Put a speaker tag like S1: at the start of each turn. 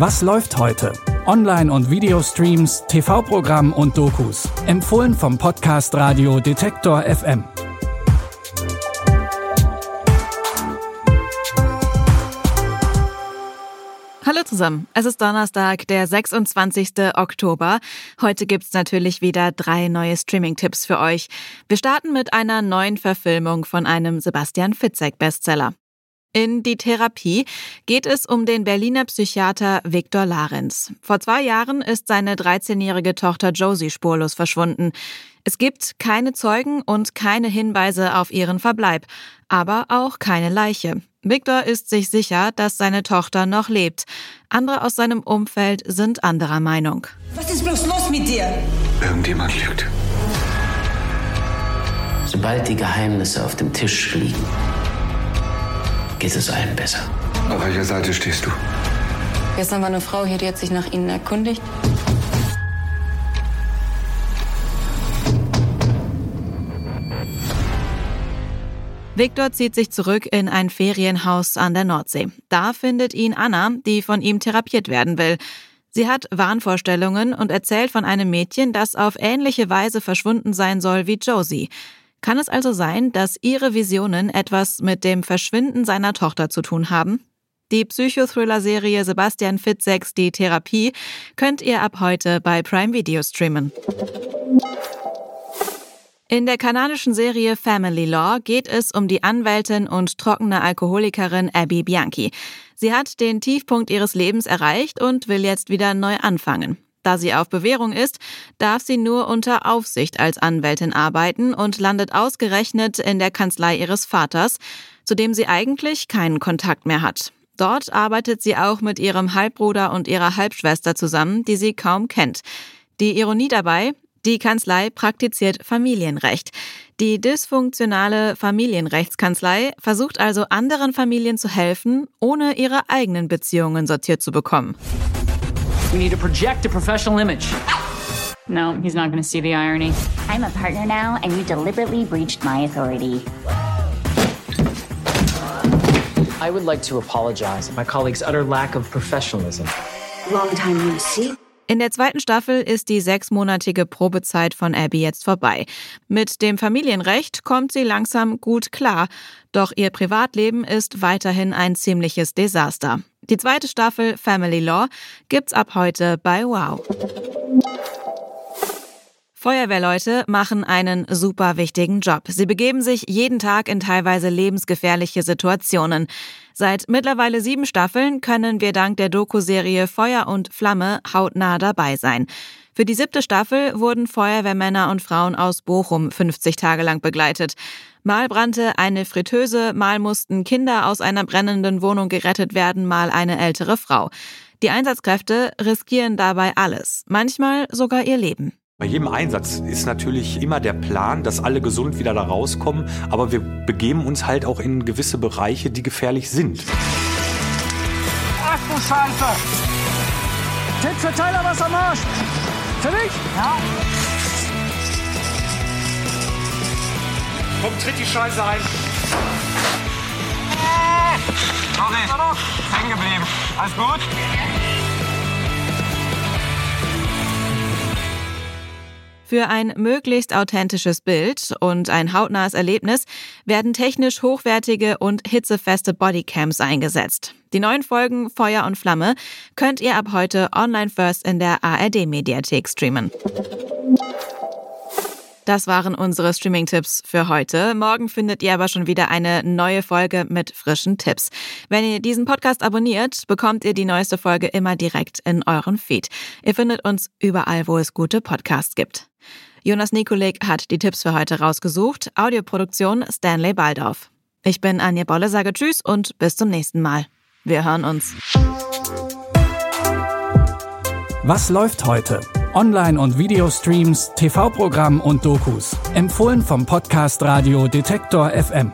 S1: Was läuft heute? Online- und Videostreams, TV-Programm und Dokus. Empfohlen vom Podcast Radio Detektor FM.
S2: Hallo zusammen. Es ist Donnerstag, der 26. Oktober. Heute gibt's natürlich wieder drei neue Streaming-Tipps für euch. Wir starten mit einer neuen Verfilmung von einem Sebastian Fitzek-Bestseller. In Die Therapie geht es um den Berliner Psychiater Viktor Larenz. Vor zwei Jahren ist seine 13-jährige Tochter Josie spurlos verschwunden. Es gibt keine Zeugen und keine Hinweise auf ihren Verbleib, aber auch keine Leiche. Viktor ist sich sicher, dass seine Tochter noch lebt. Andere aus seinem Umfeld sind anderer Meinung.
S3: Was ist bloß los mit dir?
S4: Irgendjemand lügt.
S5: Sobald die Geheimnisse auf dem Tisch liegen, geht es allen besser.
S4: Auf welcher Seite stehst du?
S6: Gestern war eine Frau hier, die hat sich nach Ihnen erkundigt.
S2: Viktor zieht sich zurück in ein Ferienhaus an der Nordsee. Da findet ihn Anna, die von ihm therapiert werden will. Sie hat Wahnvorstellungen und erzählt von einem Mädchen, das auf ähnliche Weise verschwunden sein soll wie Josie. Kann es also sein, dass ihre Visionen etwas mit dem Verschwinden seiner Tochter zu tun haben? Die Psychothriller-Serie Sebastian Fitzeks Die Therapie könnt ihr ab heute bei Prime Video streamen. In der kanadischen Serie Family Law geht es um die Anwältin und trockene Alkoholikerin Abby Bianchi. Sie hat den Tiefpunkt ihres Lebens erreicht und will jetzt wieder neu anfangen. Da sie auf Bewährung ist, darf sie nur unter Aufsicht als Anwältin arbeiten und landet ausgerechnet in der Kanzlei ihres Vaters, zu dem sie eigentlich keinen Kontakt mehr hat. Dort arbeitet sie auch mit ihrem Halbbruder und ihrer Halbschwester zusammen, die sie kaum kennt. Die Ironie dabei, die Kanzlei praktiziert Familienrecht. Die dysfunktionale Familienrechtskanzlei versucht also anderen Familien zu helfen, ohne ihre eigenen Beziehungen sortiert zu bekommen.
S7: We need to project a professional image.
S8: No, he's not going to see the irony.
S9: I'm a partner now, and you deliberately breached my authority.
S7: I would like to apologize for my colleague's utter lack of professionalism.
S3: Long time no see.
S2: In der zweiten Staffel ist die sechsmonatige Probezeit von Abby jetzt vorbei. Mit dem Familienrecht kommt sie langsam gut klar, doch ihr Privatleben ist weiterhin ein ziemliches Desaster. Die zweite Staffel Family Law gibt's ab heute bei Wow. Feuerwehrleute machen einen super wichtigen Job. Sie begeben sich jeden Tag in teilweise lebensgefährliche Situationen. Seit mittlerweile sieben Staffeln können wir dank der Doku-Serie Feuer und Flamme hautnah dabei sein. Für die siebte Staffel wurden Feuerwehrmänner und Frauen aus Bochum 50 Tage lang begleitet. Mal brannte eine Fritteuse, mal mussten Kinder aus einer brennenden Wohnung gerettet werden, mal eine ältere Frau. Die Einsatzkräfte riskieren dabei alles, manchmal sogar ihr Leben.
S10: Bei jedem Einsatz ist natürlich immer der Plan, dass alle gesund wieder da rauskommen, aber wir begeben uns halt auch in gewisse Bereiche, die gefährlich sind.
S11: Ach du Scheiße! Tipp für Tyler, was am Arsch! Für mich? Ja.
S4: Komm, tritt die Scheiße ein.
S11: Sorry, hängen geblieben. Alles gut?
S2: Für ein möglichst authentisches Bild und ein hautnahes Erlebnis werden technisch hochwertige und hitzefeste Bodycams eingesetzt. Die neuen Folgen Feuer und Flamme könnt ihr ab heute online first in der ARD Mediathek streamen. Das waren unsere Streaming-Tipps für heute. Morgen findet ihr aber schon wieder eine neue Folge mit frischen Tipps. Wenn ihr diesen Podcast abonniert, bekommt ihr die neueste Folge immer direkt in euren Feed. Ihr findet uns überall, wo es gute Podcasts gibt. Jonas Nikolik hat die Tipps für heute rausgesucht. Audioproduktion Stanley Baldorf. Ich bin Anja Bolle, sage Tschüss und bis zum nächsten Mal. Wir hören uns.
S1: Was läuft heute? Online- und Videostreams, TV-Programm und Dokus. Empfohlen vom Podcast Radio Detektor FM.